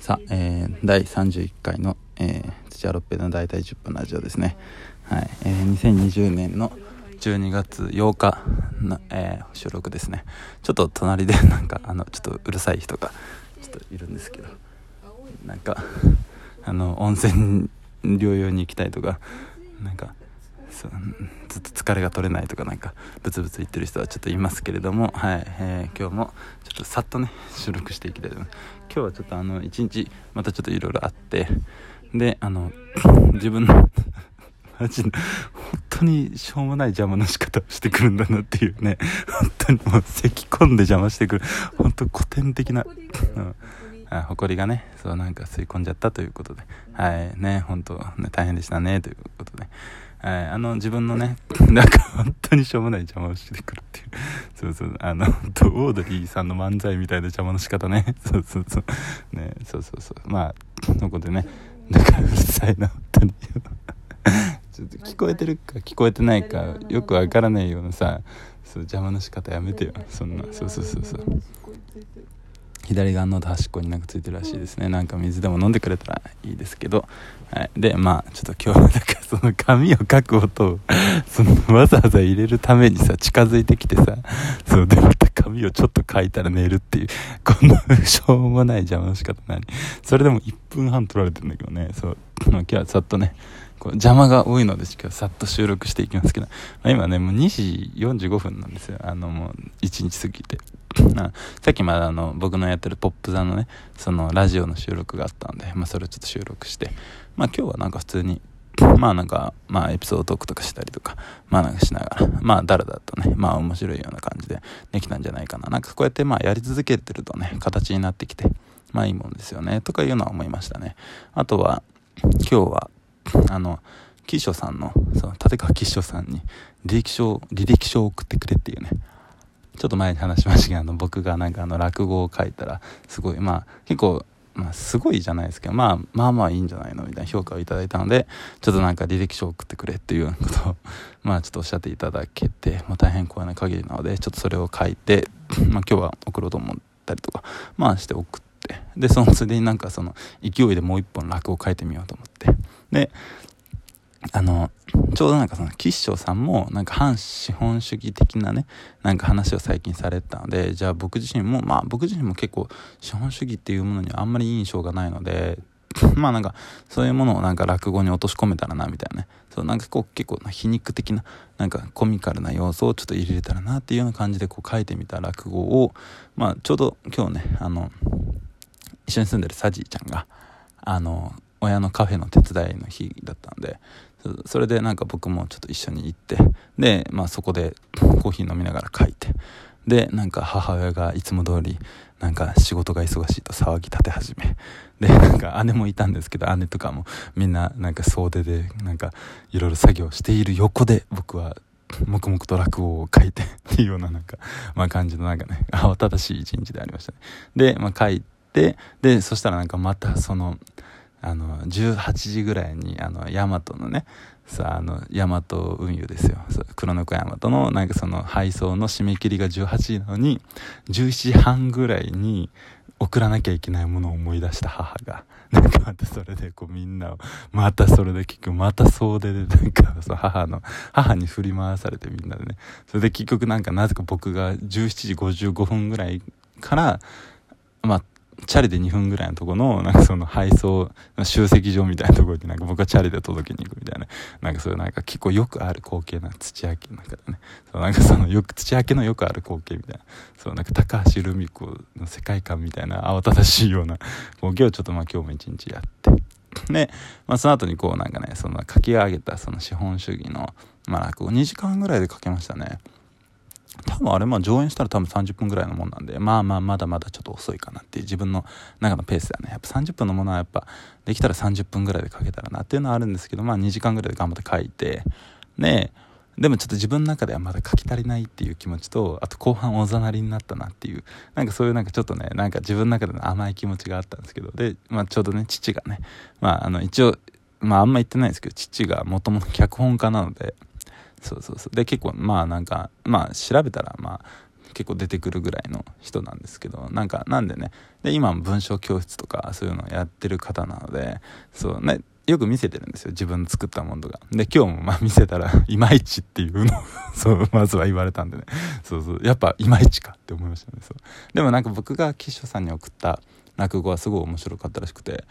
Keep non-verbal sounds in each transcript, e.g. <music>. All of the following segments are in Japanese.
さあ、えー、第31回の、えー、土屋ロッペの大体10分ラジオですね。はい、えー、2020年の12月8日の、えー、収録ですね。ちょっと隣で <laughs> なんか、あの、ちょっとうるさい人がちょっといるんですけど、なんか、あの、温泉療養に行きたいとか、なんか、ずっと疲れが取れないとかなんかブツブツ言ってる人はちょっといますけれども、はいえー、今日もちょっとさっとね収録していきたいと思います。今日はちょっとあの一日またちょっといろいろあってであの <coughs> 自分のマジで本当にしょうもない邪魔の仕方をしてくるんだなっていうね本当にもう咳込んで邪魔してくる本当古典的な、うんあ、埃がねそうなんか吸い込んじゃったということではいね本当ね大変でしたねということではい、あの、自分のね、<laughs> なんか本当にしょうもない邪魔をしてくるっていう。<laughs> そうそう、あの、<laughs> オードリーさんの漫才みたいな邪魔の仕方ね。そうそうそう。ね、そうそうそう。まあ、そこでね、なんかうるさいな、本当に。ちょっと聞こえてるか聞こえてないかよくわからないようなさ、そう邪魔の仕方やめてよ。そんな、そうそうそうそう。左側の端っこになんかついてるらしいですね。なんか水でも飲んでくれたらいいですけど、はい、でまあちょっと今日はなんかその紙を書く音を <laughs> そのわざわざ入れるためにさ近づいてきてさそうでまた紙をちょっと書いたら寝るっていうこんなしょうもない邪魔の仕方何それでも1分半取られてるんだけどね。そう。今日はさっとねこう邪魔が多いので今日さっと収録していきますけど、まあ、今ねもう2時45分なんですよあのもう1日過ぎてさっきまであの僕のやってるポップ座のねそのラジオの収録があったんで、まあ、それをちょっと収録してまあ今日はなんか普通にまあなんか、まあエピソードトークとかしたりとか、まあなんかしながら、まあだらだとね、まあ面白いような感じでできたんじゃないかな。なんかこうやってまあやり続けてるとね、形になってきて、まあいいもんですよね、とかいうのは思いましたね。あとは、今日は、あの、岸書さんの、その立川岸書さんに履歴書、履歴書を送ってくれっていうね、ちょっと前に話しましたけど、あの僕がなんかあの落語を書いたら、すごい、まあ結構、まあ、すごいじゃないですけど、まあ、まあまあいいんじゃないのみたいな評価をいただいたので、ちょっとなんか履歴書を送ってくれっていうようなことを、まあちょっとおっしゃっていただけて、まあ大変光栄な限りなので、ちょっとそれを書いて、まあ今日は送ろうと思ったりとか、まあして送って、で、そのついでになんかその勢いでもう一本落語を書いてみようと思って、で、あの、ちょうどなんかその、吉祥さんも、なんか反資本主義的なね、なんか話を最近されてたので、じゃあ僕自身も、まあ僕自身も結構、資本主義っていうものにはあんまり印象がないので、<laughs> まあなんか、そういうものをなんか落語に落とし込めたらな、みたいなね。そう、なんかこう結構皮肉的な、なんかコミカルな要素をちょっと入れたらなっていうような感じでこう書いてみた落語を、まあちょうど今日ね、あの、一緒に住んでるサジーちゃんが、あの、親のカフェの手伝いの日だったんで、それでなんか僕もちょっと一緒に行ってで、まあ、そこでコーヒー飲みながら書いてでなんか母親がいつも通りなんか仕事が忙しいと騒ぎ立て始めでなんか姉もいたんですけど姉とかもみんななんか総出でなんかいろいろ作業している横で僕は黙々と落語を書いてっていうようななんか、まあ感じのなんかね、慌ただしい一日でありましたね。で、まあ書いて、で、そしたらなんかまたその、あの18時ぐらいにあの大和のねさあの大和運輸ですよ。黒猫大和のなんかその配送の締め切りが18時なのに17時半ぐらいに送らなきゃいけないものを思い出した母が <laughs> なんかまたそれでこうみんなをまたそれで結局また総出でなんかそ母の母に振り回されてみんなでね。それで結局なんかなぜか僕が17時55分ぐらいからまあチャリで2分ぐらいのとこの、なんかその配送、集積場みたいなところになんか僕はチャリで届けに行くみたいな、なんかそういうなんか結構よくある光景な土焼きの中でね、そうなんかそのよく、土焼きのよくある光景みたいな、そうなんか高橋留美子の世界観みたいな慌ただしいような光景をちょっとまあ今日も一日やって、で、まあ、その後にこうなんかね、その書き上げたその資本主義の、まあ落語2時間ぐらいで書けましたね。多分あれまあ上演したら多分30分ぐらいのもんなんでまあまあまだまだちょっと遅いかなっていう自分の中のペースだね。やっぱ30分のものはやっぱできたら30分ぐらいで書けたらなっていうのはあるんですけどまあ2時間ぐらいで頑張って書いてねでもちょっと自分の中ではまだ書き足りないっていう気持ちとあと後半おざなりになったなっていうなんかそういうなんかちょっとねなんか自分の中での甘い気持ちがあったんですけどで、まあ、ちょうどね父がねまああの一応まああんま言ってないですけど父がもともと脚本家なのでそうそうそう。で結構まあなんかまあ調べたらまあ結構出てくるぐらいの人なんですけどなんかなんでね。で今文章教室とかそういうのをやってる方なのでそうねよく見せてるんですよ。自分の作ったものとか。で今日もまあ見せたら <laughs> いまいちっていうの。を <laughs> そうまずは言われたんでね。そうそう。やっぱいまいちかって思いましたね。そう。でもなんか僕が岸さんに送った落語はすごい面白かったらしくて。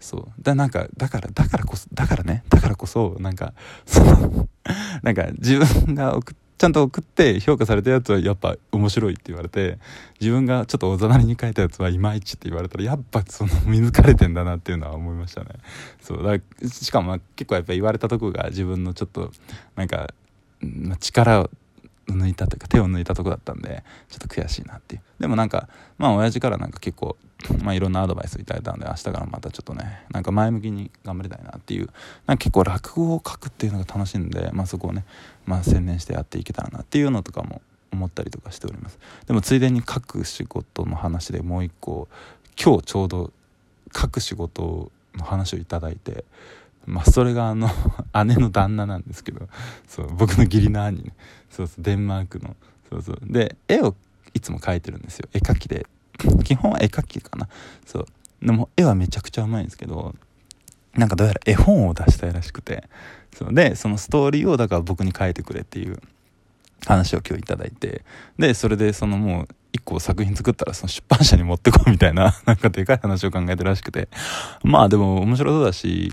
そう。だなんかだからだからこそだからね。だからこそなんかその <laughs> なんか自分が送っちゃんと送って評価されたやつはやっぱ面白いって言われて自分がちょっとおざなりに書いたやつはいまいちって言われたらやっぱその見抜かれてんだなっていうのは思いましたね。そう。だしかも結構やっぱ言われたとこが自分のちょっとなんか、まあ、力を抜いたというか手を抜いたとこだったんでちょっと悔しいなっていう。でもなんかまあ親父からなんか結構まあいろんなアドバイスをいただいたんで明日からまたちょっとねなんか前向きに頑張りたいなっていう。なんか結構落語を書くっていうのが楽しいんでまあそこをねまあ専念してやっていけたらなっていうのとかも思ったりとかしております。でもついでに書く仕事の話でもう一個今日ちょうど書く仕事の話をいただいてまあそれがあの <laughs> 姉の旦那なんですけどそう僕の義理の兄ね。そうそうデンマークの。そうそう。で絵をいつも描いてるんですよ。絵描きで。<coughs> 基本は絵描きかな。そう。でも絵はめちゃくちゃうまいんですけどなんかどうやら絵本を出したいらしくて。そう。でそのストーリーをだから僕に書いてくれっていう話を今日いただいて。でそれでそのもう一個作品作ったらその出版社に持ってこうみたいな <laughs> なんかでかい話を考えてるらしくて。まあでも面白そうだし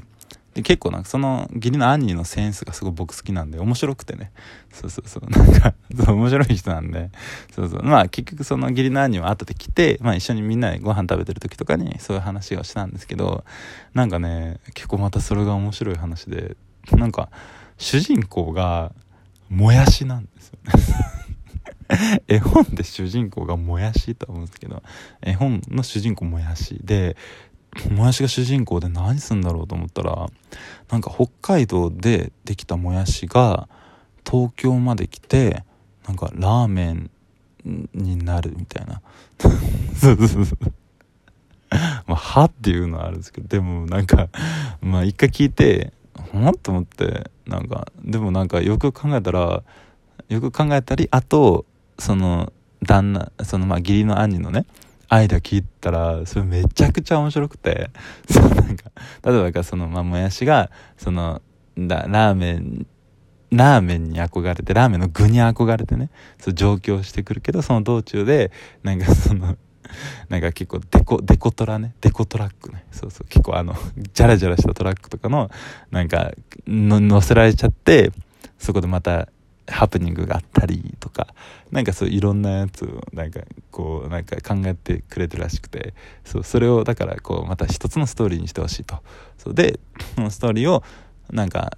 で結構なんかその義理の兄のセンスがすごい僕好きなんで面白くてね。そうそうそう。なんかそう面白い人なんで。そうそう。まあ結局その義理の兄は後で来て、まあ、一緒にみんなでご飯食べてる時とかにそういう話をしたんですけどなんかね結構またそれが面白い話でなんか主人公がもやしなんですよね。<laughs> 絵本で主人公がもやしと思うんですけど絵本の主人公もやしでもやしが主人公で何すんだろうと思ったらなんか北海道でできたもやしが東京まで来てなんかラーメンになるみたいな。<laughs> まあ、はっていうのはあるんですけどでもなんかまあ一回聞いてほんと思ってなんかでもなんかよく考えたらよく考えたりあとその旦那そのまあ義理の兄のねアイデア聞いたら、それめちゃくちゃ面白くて、<laughs> そう、なんか、例えばその、まあ、もやしが、その、だ、ラーメン、ラーメンに憧れて、ラーメンの具に憧れてね、そう上京してくるけど、その道中で、なんかその、<laughs> なんか結構デコ、デコトラね、デコトラックね、そうそう、結構あの、ジャラジャラしたトラックとかの、なんか、の、乗せられちゃって、そこでまたハプニングがあったりとかなんかそういろんなやつをなんかこうなんか考えてくれてるらしくてそうそれをだからこうまた一つのストーリーにしてほしいと。そうでそのストーリーをなんか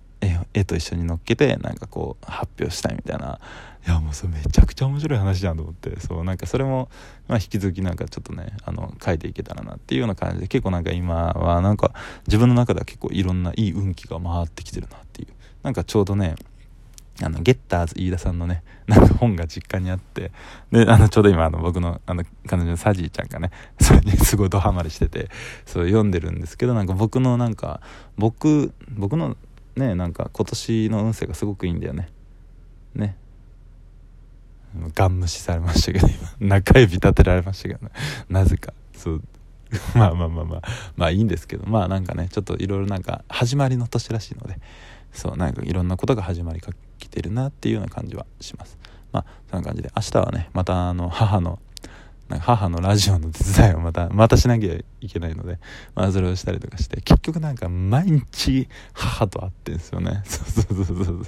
絵と一緒に乗っけてなんかこう発表したいみたいな。いやもうそれめちゃくちゃ面白い話じゃんと思って。そうなんかそれも、まあ、引き続きなんかちょっとねあの書いていけたらなっていうような感じで結構なんか今はなんか自分の中では結構いろんないい運気が回ってきてるなっていう。なんかちょうどねあの、ゲッターズ飯田さんのね、<laughs> なんか本が実家にあって、で、あの、ちょうど今、あの、僕の、あの、彼女のサジーちゃんがね、<laughs> それにすごいドハマりしてて、そう読んでるんですけど、なんか僕のなんか、僕、僕のね、なんか今年の運勢がすごくいいんだよね。ね。ガン無視されましたけど、今、<laughs> 中指立てられましたけどね。なぜか。そう。まあまあまあまあ、まあいいんですけど、まあなんかね、ちょっといろいろなんか、始まりの年らしいので、そうなんかいろんなことが始まりかけてるなっていうような感じはします。まあそんな感じで明日はねまたあの母のなんか母のラジオの手伝いをまた <laughs> またしなきゃいけないので、まあ、それをしたりとかして結局なんか毎日母と会ってんですよね。そうそうそうそうそう。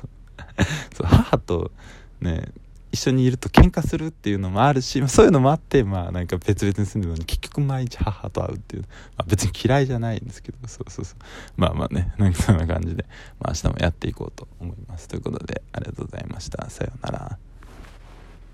そう母とね一緒にいると喧嘩するっていうのもあるし、まあ、そういうのもあってまあなんか別々に住んでるのに結局毎日母と会うっていう、まあ、別に嫌いじゃないんですけどそうそうそう。まあまあねなんかそんな感じで、まあ、明日もやっていこうと思います。ということでありがとうございました。さようなら。